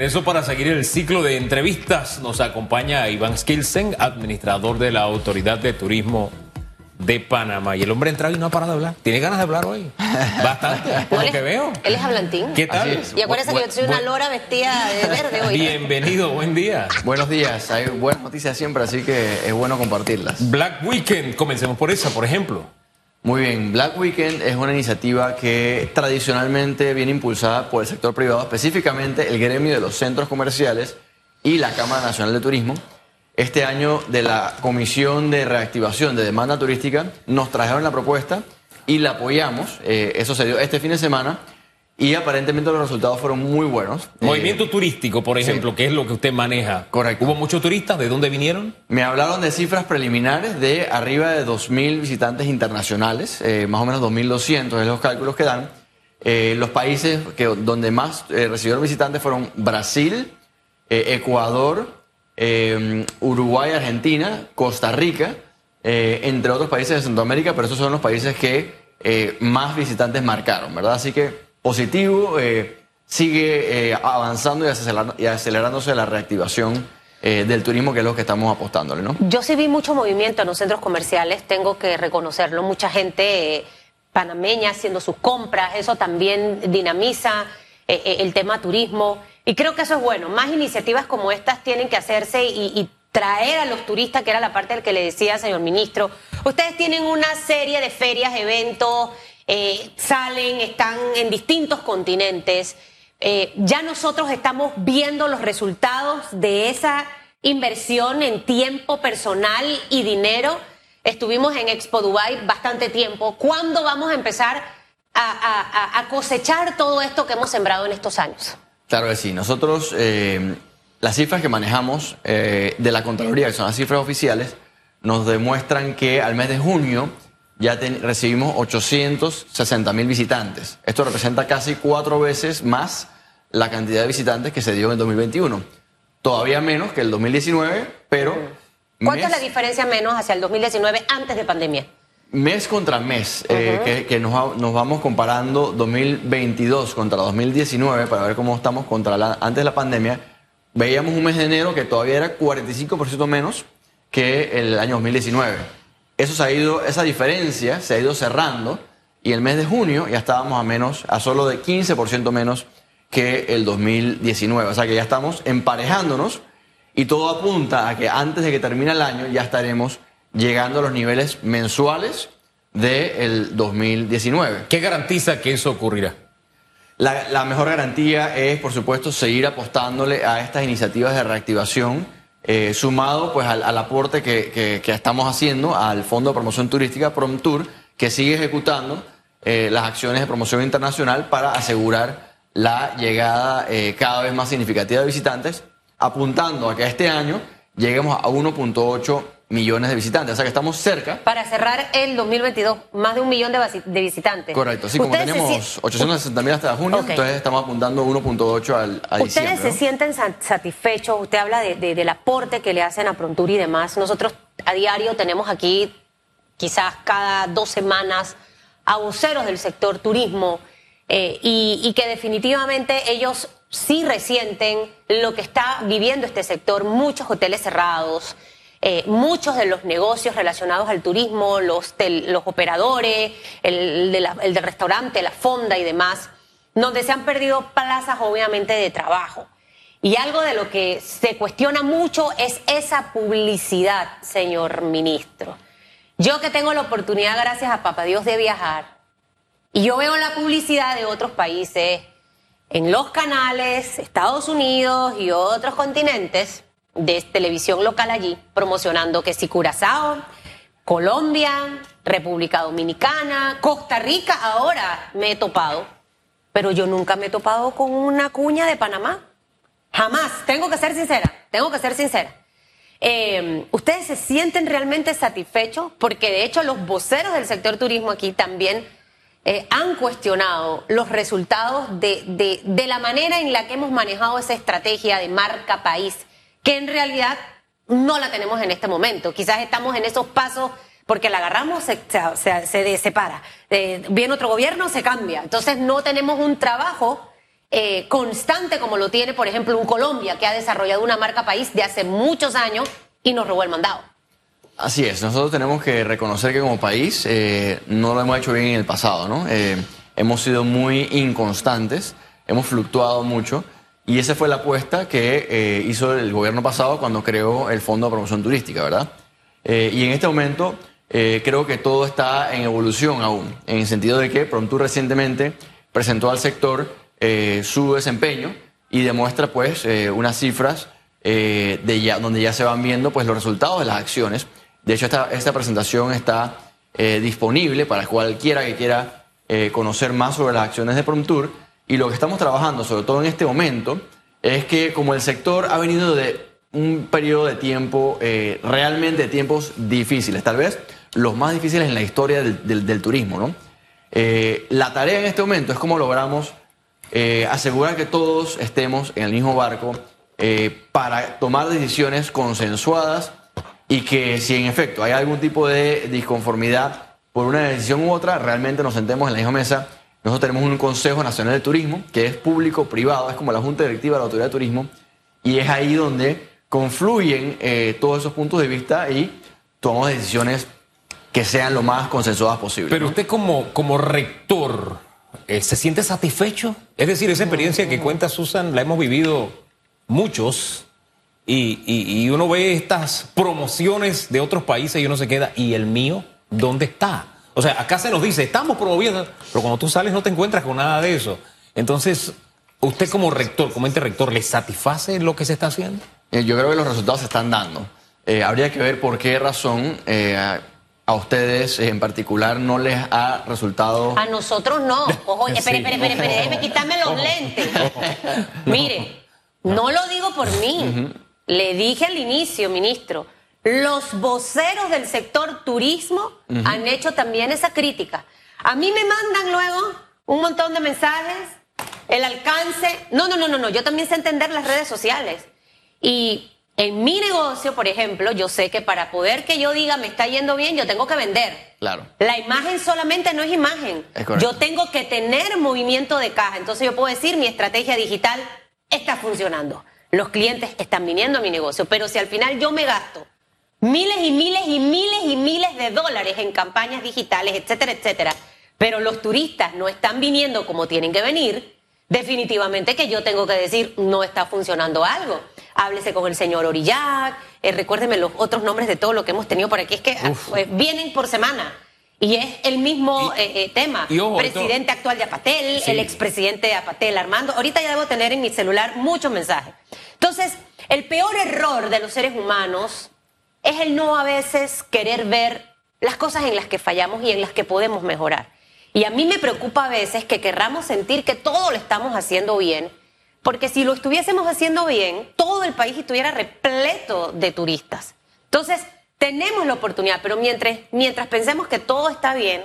Eso para seguir el ciclo de entrevistas nos acompaña Iván Skilsen, administrador de la Autoridad de Turismo de Panamá. Y el hombre entra y no ha parado de hablar. ¿Tiene ganas de hablar hoy? Bastante, por lo que veo. Él es hablantín. ¿Qué tal? Y acuérdese que yo soy una lora vestida de verde hoy. Bienvenido, buen día. Buenos días. Hay buenas noticias siempre, así que es bueno compartirlas. Black Weekend, comencemos por esa, por ejemplo. Muy bien, Black Weekend es una iniciativa que tradicionalmente viene impulsada por el sector privado, específicamente el gremio de los centros comerciales y la Cámara Nacional de Turismo. Este año de la Comisión de Reactivación de Demanda Turística nos trajeron la propuesta y la apoyamos. Eh, eso se dio este fin de semana y aparentemente los resultados fueron muy buenos. Movimiento eh, turístico, por ejemplo, que es lo que usted maneja. Correcto. ¿Hubo muchos turistas? ¿De dónde vinieron? Me hablaron de cifras preliminares de arriba de 2.000 visitantes internacionales, eh, más o menos 2.200 es los cálculos que dan. Eh, los países que, donde más recibieron visitantes fueron Brasil, Ecuador, Uruguay, Argentina, Costa Rica, entre otros países de Centroamérica, pero esos son los países que más visitantes marcaron, ¿verdad? Así que positivo, eh, sigue eh, avanzando y, acelerándose la reactivación eh, del turismo, que es lo que estamos apostándole, ¿no? Yo sí vi mucho movimiento en los centros comerciales, tengo que reconocerlo, mucha gente panameña haciendo sus compras, eso también dinamiza el tema turismo, y creo que eso es bueno, más iniciativas como estas tienen que hacerse y, traer a los turistas, que era la parte del que le decía, señor ministro. Ustedes tienen una serie de ferias, eventos, eh, salen, están en distintos continentes. Eh, ya nosotros estamos viendo los resultados de esa inversión en tiempo personal y dinero. Estuvimos en Expo Dubai bastante tiempo. ¿Cuándo vamos a empezar a, cosechar todo esto que hemos sembrado en estos años? Claro que sí. Nosotros, eh, las cifras que manejamos de la Contraloría, que son las cifras oficiales, nos demuestran que al mes de junio ya recibimos 860 mil visitantes. Esto representa casi cuatro veces más la cantidad de visitantes que se dio en 2021. Todavía menos que el 2019, pero... ¿Cuánto es la diferencia menos hacia el 2019 antes de pandemia? Mes contra mes, eh, que, nos, nos, vamos comparando 2022 contra 2019 para ver cómo estamos contra la, antes de la pandemia. Veíamos un mes de enero que todavía era 45% menos que el año 2019 eso se ha ido, esa diferencia se ha ido cerrando y el mes de junio ya estábamos a menos, a solo de 15% menos que el 2019. O sea que ya estamos emparejándonos y todo apunta a que antes de que termine el año ya estaremos llegando a los niveles mensuales del 2019. ¿Qué garantiza que eso ocurrirá? La, mejor garantía es, por supuesto, seguir apostándole a estas iniciativas de reactivación eh, sumado pues al, aporte que, estamos haciendo al Fondo de Promoción Turística PromTour, que sigue ejecutando eh, las acciones de promoción internacional para asegurar la llegada eh, cada vez más significativa de visitantes, apuntando a que este año lleguemos a 1.8 millones de visitantes. O sea que estamos cerca. Para cerrar el 2022, más de un millón de, visitantes. Correcto. Sí, como tenemos 860 mil hasta junio, entonces estamos apuntando 1.8 al a ¿Ustedes se sienten satisfechos? Usted habla de, del aporte que le hacen a Prontur y demás. Nosotros a diario tenemos aquí, quizás cada dos semanas, a voceros del sector turismo eh, y, y que definitivamente ellos sí resienten lo que está viviendo este sector. Muchos hoteles cerrados. Eh, muchos de los negocios relacionados al turismo, los, los operadores, el, de el del restaurante, la fonda y demás, donde se han perdido plazas obviamente de trabajo. Y algo de lo que se cuestiona mucho es esa publicidad, señor ministro. Yo que tengo la oportunidad, gracias a Papá Dios, de viajar, y yo veo la publicidad de otros países en los canales, Estados Unidos y otros continentes, de televisión local allí promocionando que si Curazao, Colombia, República Dominicana, Costa Rica, ahora me he topado, pero yo nunca me he topado con una cuña de Panamá. Jamás, tengo que ser sincera, tengo que ser sincera. Eh, ¿Ustedes se sienten realmente satisfechos? Porque de hecho los voceros del sector turismo aquí también eh, han cuestionado los resultados de, de, de la manera en la que hemos manejado esa estrategia de marca país que en realidad no la tenemos en este momento. Quizás estamos en esos pasos porque la agarramos, se, se, separa. Eh, viene otro gobierno, se cambia. Entonces no tenemos un trabajo eh, constante como lo tiene, por ejemplo, un Colombia que ha desarrollado una marca país de hace muchos años y nos robó el mandado. Así es, nosotros tenemos que reconocer que como país eh, no lo hemos hecho bien en el pasado, ¿no? Hemos sido muy inconstantes, hemos fluctuado mucho y esa fue la apuesta que eh, hizo el gobierno pasado cuando creó el Fondo de Promoción Turística, ¿verdad? y en este momento creo que todo está en evolución aún, en el sentido de que Promptur recientemente presentó al sector su desempeño y demuestra pues unas cifras de donde ya se van viendo pues los resultados de las acciones de hecho, esta, esta presentación está eh, disponible para cualquiera que quiera eh, conocer más sobre las acciones de Promptur. Y lo que estamos trabajando, sobre todo en este momento, es que como el sector ha venido de un periodo de tiempo, eh, realmente de tiempos difíciles, tal vez los más difíciles en la historia del, turismo, ¿no? la tarea en este momento es cómo logramos asegurar que todos estemos en el mismo barco para tomar decisiones consensuadas y que si en efecto hay algún tipo de disconformidad por una decisión u otra, realmente nos sentemos en la misma mesa. Nosotros tenemos un Consejo Nacional de Turismo que es público-privado, es como la Junta Directiva de la Autoridad de Turismo, y es ahí donde confluyen eh, todos esos puntos de vista y tomamos decisiones que sean lo más consensuadas posible. Pero usted como, como rector, eh, ¿se siente satisfecho? Es decir, esa experiencia que cuenta Susan la hemos vivido muchos y, uno ve estas promociones de otros países y uno se queda, ¿y el mío dónde está? O sea, acá se nos dice, estamos promoviendo, pero cuando tú sales no te encuentras con nada de eso. Entonces, usted como rector, como ente rector, ¿le satisface lo que se está haciendo? Eh, yo creo que los resultados se están dando. Eh, habría que ver por qué razón eh, a ustedes en particular no les ha resultado. A nosotros no. Ojo, espere, espere, espere, espere, déjeme quitarme los lentes. Mire, no lo digo por mí. Le dije al inicio, ministro, los voceros del sector turismo han hecho también esa crítica. A mí me mandan luego un montón de mensajes, el alcance. No, no, no, no, no. Yo también sé entender las redes sociales. Y en mi negocio, por ejemplo, yo sé que para poder que yo diga me está yendo bien, yo tengo que vender. Claro. La imagen solamente no es imagen. yo tengo que tener movimiento de caja. Entonces yo puedo decir mi estrategia digital está funcionando los clientes están viniendo a mi negocio, pero si al final yo me gasto miles y miles y miles y miles de dólares en campañas digitales, etcétera, etcétera, pero los turistas no están viniendo como tienen que venir, definitivamente que yo tengo que decir, no está funcionando algo. Háblese con el señor Orillac, eh, recuérdeme los otros nombres de todo lo que hemos tenido por aquí, es que pues, vienen por semana. Y es el mismo eh, eh, tema. presidente actual de Apatel, el expresidente de Apatel, Armando. Ahorita ya debo tener en mi celular muchos mensajes. Entonces, el peor error de los seres humanos es el no a veces querer ver las cosas en las que fallamos y en las que podemos mejorar. Y a mí me preocupa a veces que querramos sentir que todo lo estamos haciendo bien, porque si lo estuviésemos haciendo bien, todo el país estuviera repleto de turistas. Entonces, tenemos la oportunidad, pero mientras, mientras pensemos que todo está bien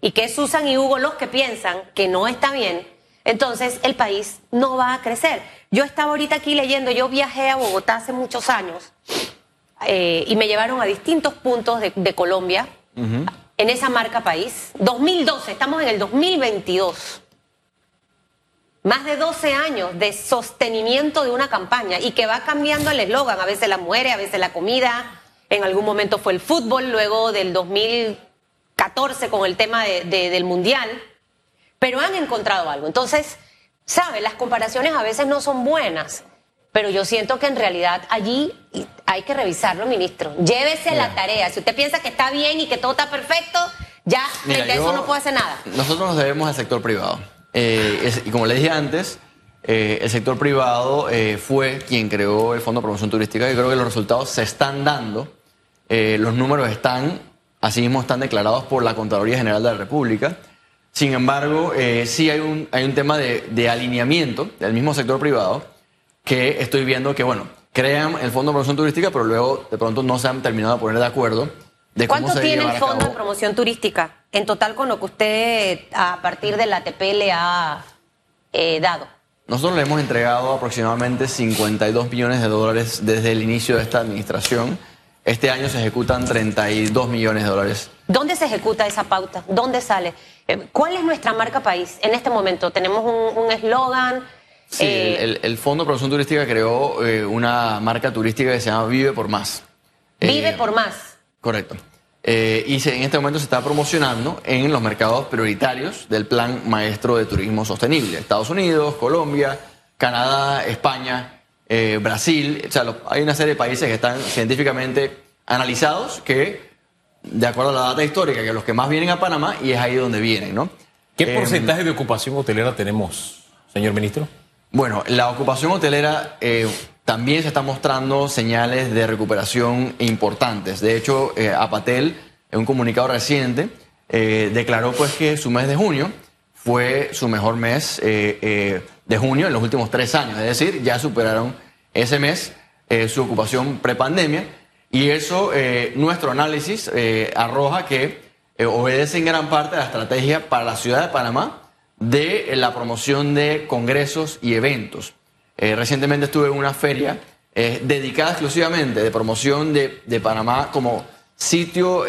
y que Susan y Hugo los que piensan que no está bien, entonces el país no va a crecer. Yo estaba ahorita aquí leyendo, yo viajé a Bogotá hace muchos años eh, y me llevaron a distintos puntos de, Colombia en esa marca país. 2012, estamos en el 2022. Más de 12 años de sostenimiento de una campaña y que va cambiando el eslogan, a veces la muere, a veces la comida, en algún momento fue el fútbol, luego del 2014 con el tema del Mundial, pero han encontrado algo. Entonces, ¿sabe? Las comparaciones a veces no son buenas, pero yo siento que en realidad allí hay que revisarlo, ministro. Llévese la tarea. Si usted piensa que está bien y que todo está perfecto, ya eso no puede hacer nada. Nosotros nos debemos al sector privado. Eh, y como le dije antes, eh, el sector privado eh, fue quien creó el Fondo de Promoción Turística y creo que los resultados se están dando. Los números están, así mismo están declarados por la Contraloría General de la República. Sin embargo, sí hay un, hay un tema de, alineamiento del mismo sector privado que estoy viendo que, bueno, crean el Fondo de Promoción Turística, pero luego de pronto no se han terminado de poner de acuerdo. De ¿Cuánto tiene el Fondo de Promoción Turística en total con lo que usted a partir de la ATP le ha dado? Nosotros le hemos entregado aproximadamente 52 millones de dólares desde el inicio de esta administración. Este año se ejecutan 32 millones de dólares. ¿Dónde se ejecuta esa pauta? ¿Dónde sale? Eh, ¿Cuál es nuestra marca país en este momento? ¿Tenemos un eslogan? Sí, Eh, el, el Fondo de Promoción Turística creó eh, una marca turística que se llama Vive por Más. Vive Eh, por más. Correcto. Eh, y se- en este momento se está promocionando en los mercados prioritarios del Plan Maestro de Turismo Sostenible. Estados Unidos, Colombia, Canadá, España, eh, Brasil. O sea, hay una serie de países que están científicamente analizados que, de acuerdo a la data histórica, que los que más vienen a Panamá y es ahí donde vienen, ¿no? ¿Qué Eh, porcentaje de ocupación hotelera tenemos, señor ministro? Bueno, la ocupación hotelera eh, también se está mostrando señales de recuperación importantes. De hecho, eh, Apatel, en un comunicado reciente, eh, declaró pues que su mes de junio fue su mejor mes eh, de junio en los últimos tres años. Es decir, ya superaron ese mes su ocupación prepandemia. Y eso, nuestro análisis arroja que obedece en gran parte a la estrategia para la ciudad de Panamá de eh, la promoción de congresos y eventos. Eh, recientemente estuve en una feria eh, dedicada exclusivamente de promoción de, de Panamá como sitio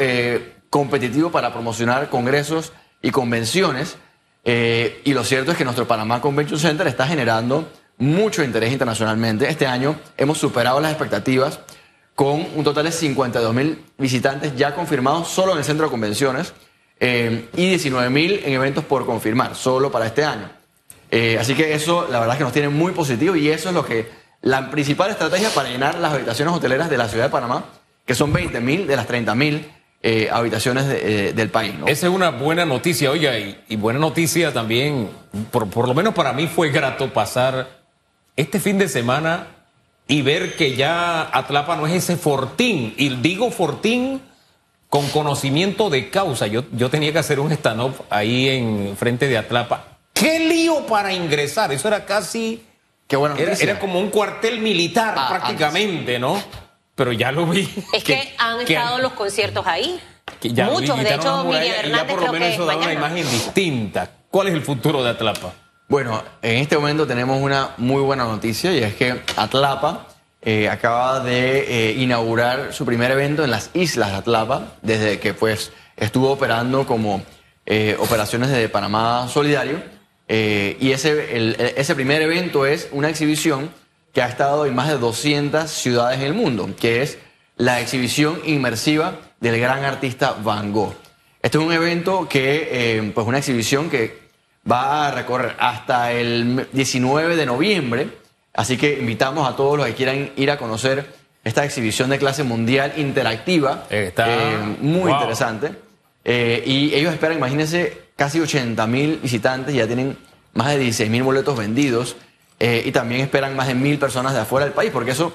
competitivo para promocionar congresos y convenciones. Y lo cierto es que nuestro Panamá Convention Center está generando mucho interés internacionalmente. Este año hemos superado las expectativas con un total de 52 mil visitantes ya confirmados solo en el centro de convenciones eh, y 19 mil en eventos por confirmar, solo para este año. Eh, así que eso, la verdad es que nos tiene muy positivo y eso es lo que, la principal estrategia para llenar las habitaciones hoteleras de la ciudad de Panamá, que son 20 mil de las 30 mil eh, habitaciones eh, del país. Esa es una buena noticia, oiga, y, y buena noticia también, por, por lo menos para mí fue grato pasar este fin de semana y ver que ya Atlapa no es ese fortín, y digo fortín con conocimiento de causa. Yo, yo tenía que hacer un stand-up ahí en frente de Atlapa. ¡Qué lío para ingresar! Eso era casi... Qué buena Era, noticia. era como un cuartel militar Ah, prácticamente, ¿no? Pero ya lo vi. Es que, han estado los conciertos ahí. que ya Muchos, de hecho, Miriam y ya Hernández por lo creo menos que eso es da una imagen distinta. ¿Cuál es el futuro de Atlapa? Bueno, en este momento tenemos una muy buena noticia y es que Atlapa eh, acaba de eh, inaugurar su primer evento en las islas de Atlapa desde que pues estuvo operando como eh, operaciones de Panamá Solidario y ese, ese primer evento es una exhibición que ha estado en más de 200 ciudades en el mundo, que es la exhibición inmersiva del gran artista Van Gogh. Este es un evento que, pues una exhibición que va a recorrer hasta el 19 de noviembre, así que invitamos a todos los que quieran ir a conocer esta exhibición de clase mundial interactiva, Está- eh, muy wow. interesante. Eh, y ellos esperan, imagínense, casi 80 mil visitantes, ya tienen más de 16 mil boletos vendidos eh, y también esperan más de mil personas de afuera del país, porque eso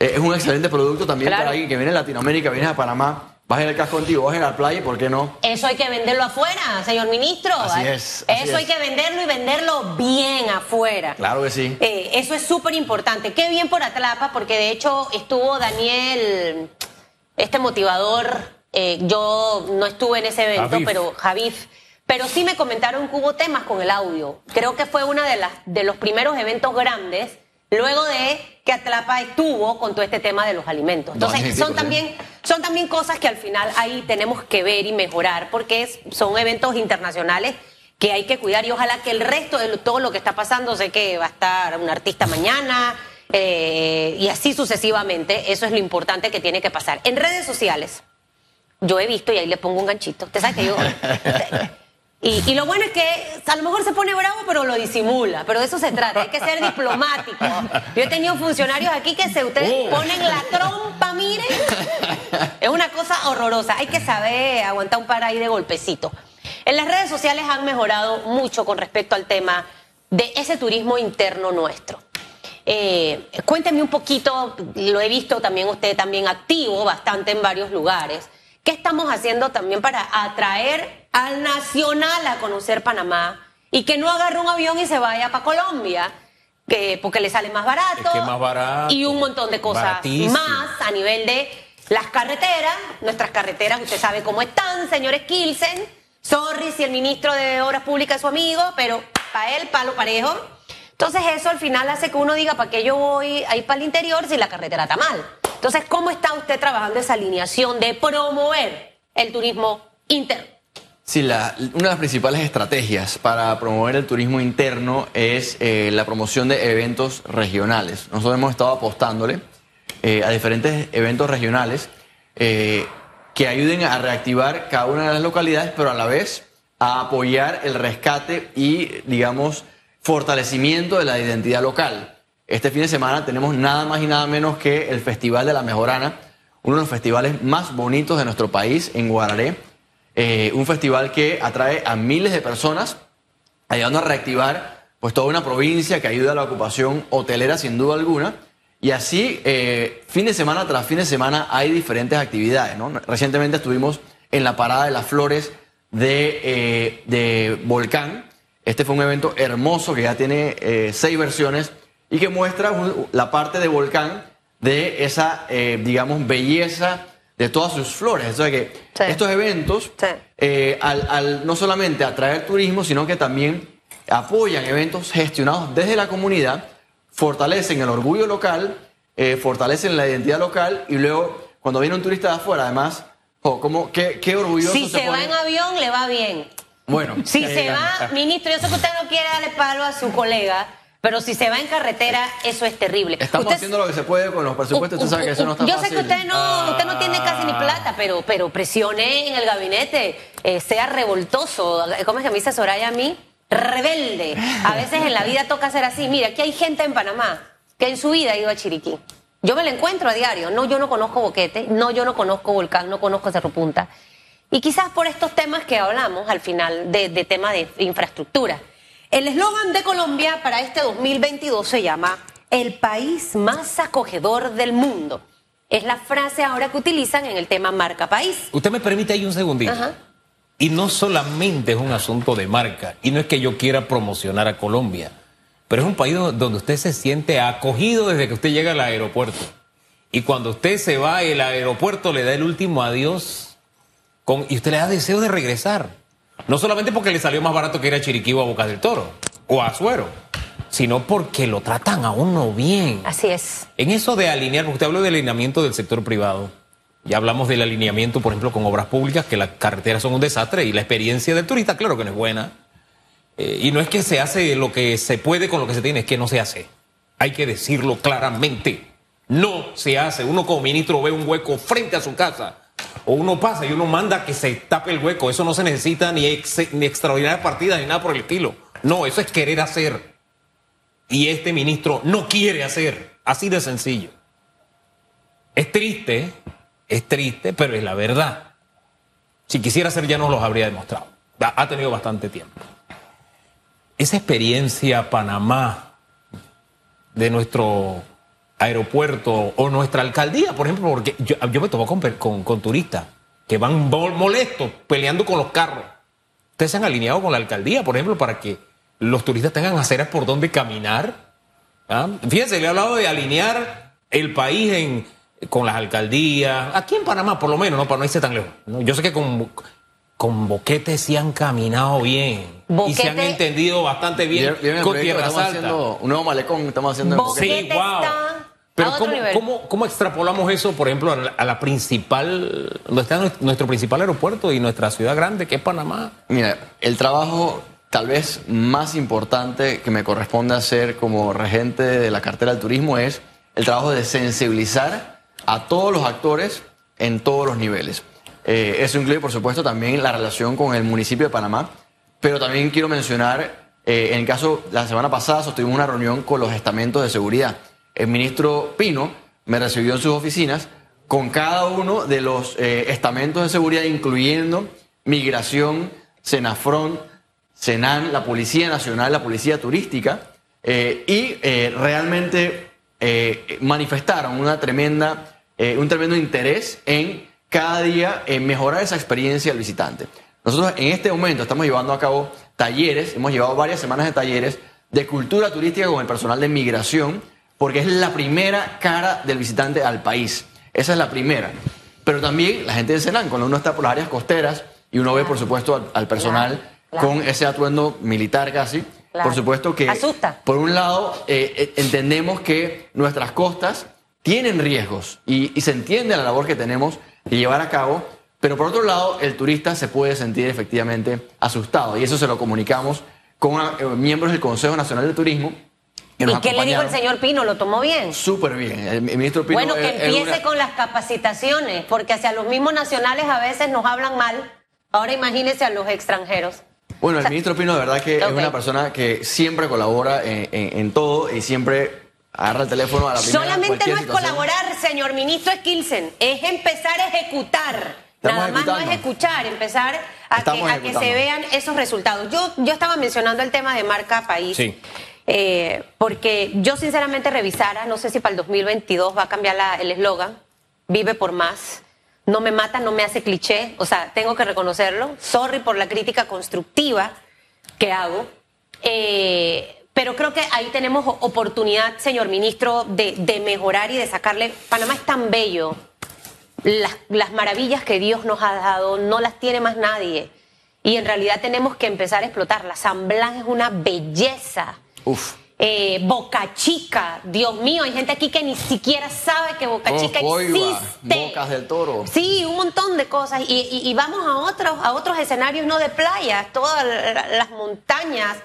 eh, es un excelente producto también Claro. para alguien que viene de Latinoamérica, viene a Panamá, vas en el casco contigo, vas a ir a la playa, ¿por qué no? Eso hay que venderlo afuera, señor ministro. Así es, así Eso hay es. que venderlo y venderlo bien afuera. Claro que sí. Eh, eso es súper importante. Qué bien por Atlapa, porque de hecho estuvo Daniel, este motivador. eh, yo no estuve en ese evento, Javif. pero Javif. Pero sí me comentaron que hubo temas con el audio. Creo que fue uno de, las, de los primeros eventos grandes, luego de que Atlapa estuvo con todo este tema de los alimentos. Entonces, son también, son también cosas que al final ahí tenemos que ver y mejorar, porque es- son eventos internacionales que hay que cuidar y ojalá que el resto de todo lo que está pasando, sé que va a estar un artista mañana eh, y así sucesivamente, eso es lo importante que tiene que pasar. En redes sociales, yo he visto y ahí le pongo un ganchito, usted sabe que yo... Y, y lo bueno es que a lo mejor se pone bravo, pero lo disimula. Pero de eso se trata, hay que ser diplomático. Yo he tenido funcionarios aquí que se ustedes Oh. ponen la trompa, miren. Es una cosa horrorosa. Hay que saber aguantar un par ahí de golpecito. En las redes sociales han mejorado mucho con respecto al tema de ese turismo interno nuestro. Eh, cuénteme un poquito, lo he visto también usted también activo bastante en varios lugares. ¿Qué estamos haciendo también para atraer al nacional a conocer Panamá y que no agarre un avión y se vaya para Colombia? Que, porque le sale más barato, Es que más barato, y un montón de cosas baratísimo. más a nivel de las carreteras, nuestras carreteras, usted sabe cómo están, señores Kilsen. Sorry si el ministro de Obras Públicas es su amigo, pero para él, palo parejo. Entonces eso al final hace que uno diga, ¿para qué yo voy a ir para el interior si la carretera está mal? Entonces, ¿cómo está usted trabajando esa alineación de promover el turismo interno? Sí, la- una de las principales estrategias para promover el turismo interno es eh, la promoción de eventos regionales. Nosotros hemos estado apostándole eh, a diferentes eventos regionales eh, que ayuden a reactivar cada una de las localidades, pero a la vez a apoyar el rescate y, digamos, fortalecimiento de la identidad local. Este fin de semana tenemos nada más y nada menos que el Festival de la Mejorana, uno de los festivales más bonitos de nuestro país en Guararé. Eh, un festival que atrae a miles de personas, ayudando a reactivar pues toda una provincia que ayuda a la ocupación hotelera sin duda alguna. Y así, eh, fin de semana tras fin de semana hay diferentes actividades. Recientemente estuvimos en la Parada de las Flores de, eh, de Volcán. Este fue un evento hermoso que ya tiene eh, seis versiones y que muestra un- la parte de Volcán de esa, eh, digamos, belleza de todas sus flores. O sea que Sí. estos eventos, Sí. eh, al, al no solamente atraer turismo, sino que también apoyan eventos gestionados desde la comunidad, fortalecen el orgullo local, eh, fortalecen la identidad local y luego cuando viene un turista de afuera, además, oh, ¿cómo, qué, qué orgulloso Si se, va pone. en avión, le va bien. Bueno, Si se va, ministro, yo sé que usted no quiere darle palo a su colega, pero si se va en carretera, eso es terrible. estamos Usted- haciendo lo que se puede con los presupuestos, usted sabe que eso no está Yo fácil. sé que usted no, usted no tiene casi ni plata, pero, pero presione en el gabinete, eh, sea revoltoso. ¿Cómo es que me dice Soraya a mí? Rebelde. A veces en la vida toca ser así. Mira, aquí hay gente en Panamá que en su vida ha ido a Chiriquí. Yo me la encuentro a diario. No, yo no conozco Boquete, no, yo no conozco Volcán, no conozco Cerro Punta. Y quizás por estos temas que hablamos al final de, de tema de infraestructura. El eslogan de Colombia para este 2022 se llama El país más acogedor del mundo. Es la frase ahora que utilizan en el tema marca país. Usted me permite ahí un segundito. Ajá. Y no solamente es un asunto de marca, y no es que yo quiera promocionar a Colombia, pero es un país do- donde usted se siente acogido desde que usted llega al aeropuerto. Y cuando usted se va, el aeropuerto le da el último adiós con, y usted le da deseo de regresar. No solamente porque le salió más barato que ir a Chiriquí o a Bocas del Toro o a Azuero, sino porque lo tratan a uno bien. Así es. En eso de alinear, porque usted habló del alineamiento del sector privado. Ya hablamos del alineamiento, por ejemplo, con obras públicas, que las carreteras son un desastre y la experiencia del turista, claro que no es buena. Eh, y no es que se hace lo que se puede con lo que se tiene, es que no se hace. Hay que decirlo claramente. No se hace. Uno como ministro ve un hueco frente a su casa. O uno pasa y uno manda que se tape el hueco. Eso no se necesita ni, ex- ni extraordinarias partidas ni nada por el estilo. No, eso es querer hacer. Y este ministro no quiere hacer. Así de sencillo. Es triste, es triste, pero es la verdad. Si quisiera hacer ya no los habría demostrado. Ha tenido bastante tiempo. Esa experiencia Panamá de nuestro aeropuerto o nuestra alcaldía, por ejemplo, porque yo, yo me tomo con, con- con turistas que van mo- molestos peleando con los carros. Ustedes se han alineado con la alcaldía, por ejemplo, para que los turistas tengan aceras por donde caminar. ¿Ah? Fíjense, le he hablado de alinear el país en, con las alcaldías, aquí en Panamá por lo menos, ¿no? para no irse tan lejos. ¿no? Yo sé que con, con Boquete sí han caminado bien y se han entendido bastante bien ¿Vieron- vieron el con Tierra estamos haciendo? Un nuevo malecón estamos haciendo en Boquete Boquete. Sí, wow. está Pero a otro ¿cómo, nivel. cómo- cómo extrapolamos eso, por ejemplo, a la, a la principal, donde está nuestro, nuestro principal aeropuerto y nuestra ciudad grande, que es Panamá? Mira, el trabajo tal vez más importante que me corresponde hacer como regente de la cartera del turismo es el trabajo de sensibilizar a todos los actores en todos los niveles. Eh, eso incluye, por supuesto, también la relación con el municipio de Panamá, pero también quiero mencionar, eh, en el caso, la semana pasada sostuvimos una reunión con los estamentos de seguridad. El ministro Pino me recibió en sus oficinas con cada uno de los eh, estamentos de seguridad, incluyendo migración, Senafrón, Senan, la Policía Nacional, la Policía Turística, eh, y eh, realmente manifestaron una tremenda, un tremendo interés en cada día mejorar esa experiencia del visitante. Nosotros en este momento estamos llevando a cabo talleres, hemos llevado varias semanas de talleres de cultura turística con el personal de migración, porque es la primera cara del visitante al país. Esa es la primera. Pero también la gente de Senan, cuando uno está por las áreas costeras y uno ve, por supuesto, al, al personal Claro, claro. con ese atuendo militar casi, Claro. por supuesto que... Asusta. Por un lado, eh, eh, entendemos que nuestras costas tienen riesgos y, y se entiende la labor que tenemos de llevar a cabo, Pero por otro lado, el turista se puede sentir efectivamente asustado y eso se lo comunicamos con eh, miembros del Consejo Nacional de Turismo. Que ¿Y qué le dijo el señor Pino? ¿Lo tomó bien? Súper bien. El, ministro Pino. Bueno, que empiece con las capacitaciones, porque hacia los mismos nacionales a veces nos hablan mal. Ahora imagínese a los extranjeros. Bueno, el ministro Pino de verdad que es una persona que siempre colabora en, todo y siempre agarra el teléfono a la primera Solamente no es colaborar, señor ministro Skilsen, es empezar a ejecutar. Nada más no es escuchar, empezar a que, se vean esos resultados. Yo, yo estaba mencionando el tema de marca país. Eh, porque yo sinceramente revisara, no sé si para el 2022 va a cambiar el eslogan, vive por más no me mata, no me hace cliché, o sea, tengo que reconocerlo. Sorry por la crítica constructiva que hago. Eh, pero creo que ahí tenemos oportunidad, señor ministro, de, mejorar y de sacarle. Panamá es tan bello. Las, las, maravillas que Dios nos ha dado no las tiene más nadie. Y en realidad tenemos que empezar a explotarlas. San Blas es una belleza. Uf. Eh, Boca Chica, Dios mío, hay gente aquí que ni siquiera sabe que Boca Chica existe. Bocas del Toro. Sí, un montón de cosas. Y, vamos a otros, a otros escenarios no de playas, todas las montañas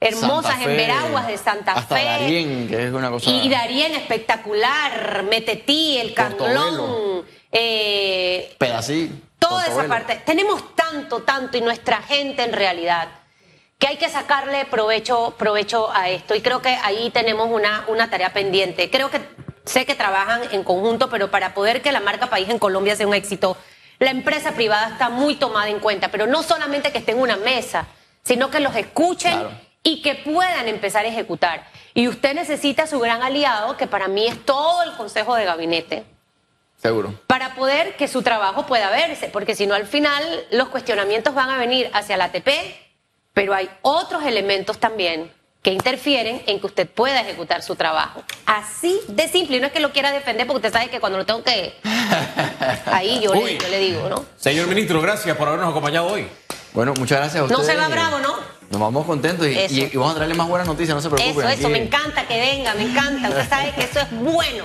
hermosas en Veraguas de Santa hasta Fe. Darien, que es una cosa. Y Darien espectacular, Metetí, el Canlón. Eh, Pedací. Toda esa parte. Tenemos tanto, tanto y nuestra gente en realidad que hay que sacarle provecho, provecho a esto. Y creo que ahí tenemos una, una tarea pendiente. Creo que sé que trabajan en conjunto, pero para poder que la marca país en Colombia sea un éxito, la empresa privada está muy tomada en cuenta, pero no solamente que esté en una mesa, sino que los escuchen y que puedan empezar a ejecutar. Y usted necesita su gran aliado, que para mí es todo el Consejo de Gabinete. Seguro. Para poder que su trabajo pueda verse, porque si no al final los cuestionamientos van a venir hacia la ATP, pero hay otros elementos también que interfieren en que usted pueda ejecutar su trabajo. Así de simple. Y no es que lo quiera defender porque usted sabe que cuando lo tengo que... Ahí yo, le, digo, ¿no? Señor ministro, gracias por habernos acompañado hoy. Bueno, muchas gracias a ustedes. No se va bravo, ¿no? Nos vamos contentos y, vamos a traerle más buenas noticias, no se preocupen. Eso, eso, me encanta que venga, me encanta. Usted sabe que eso es bueno.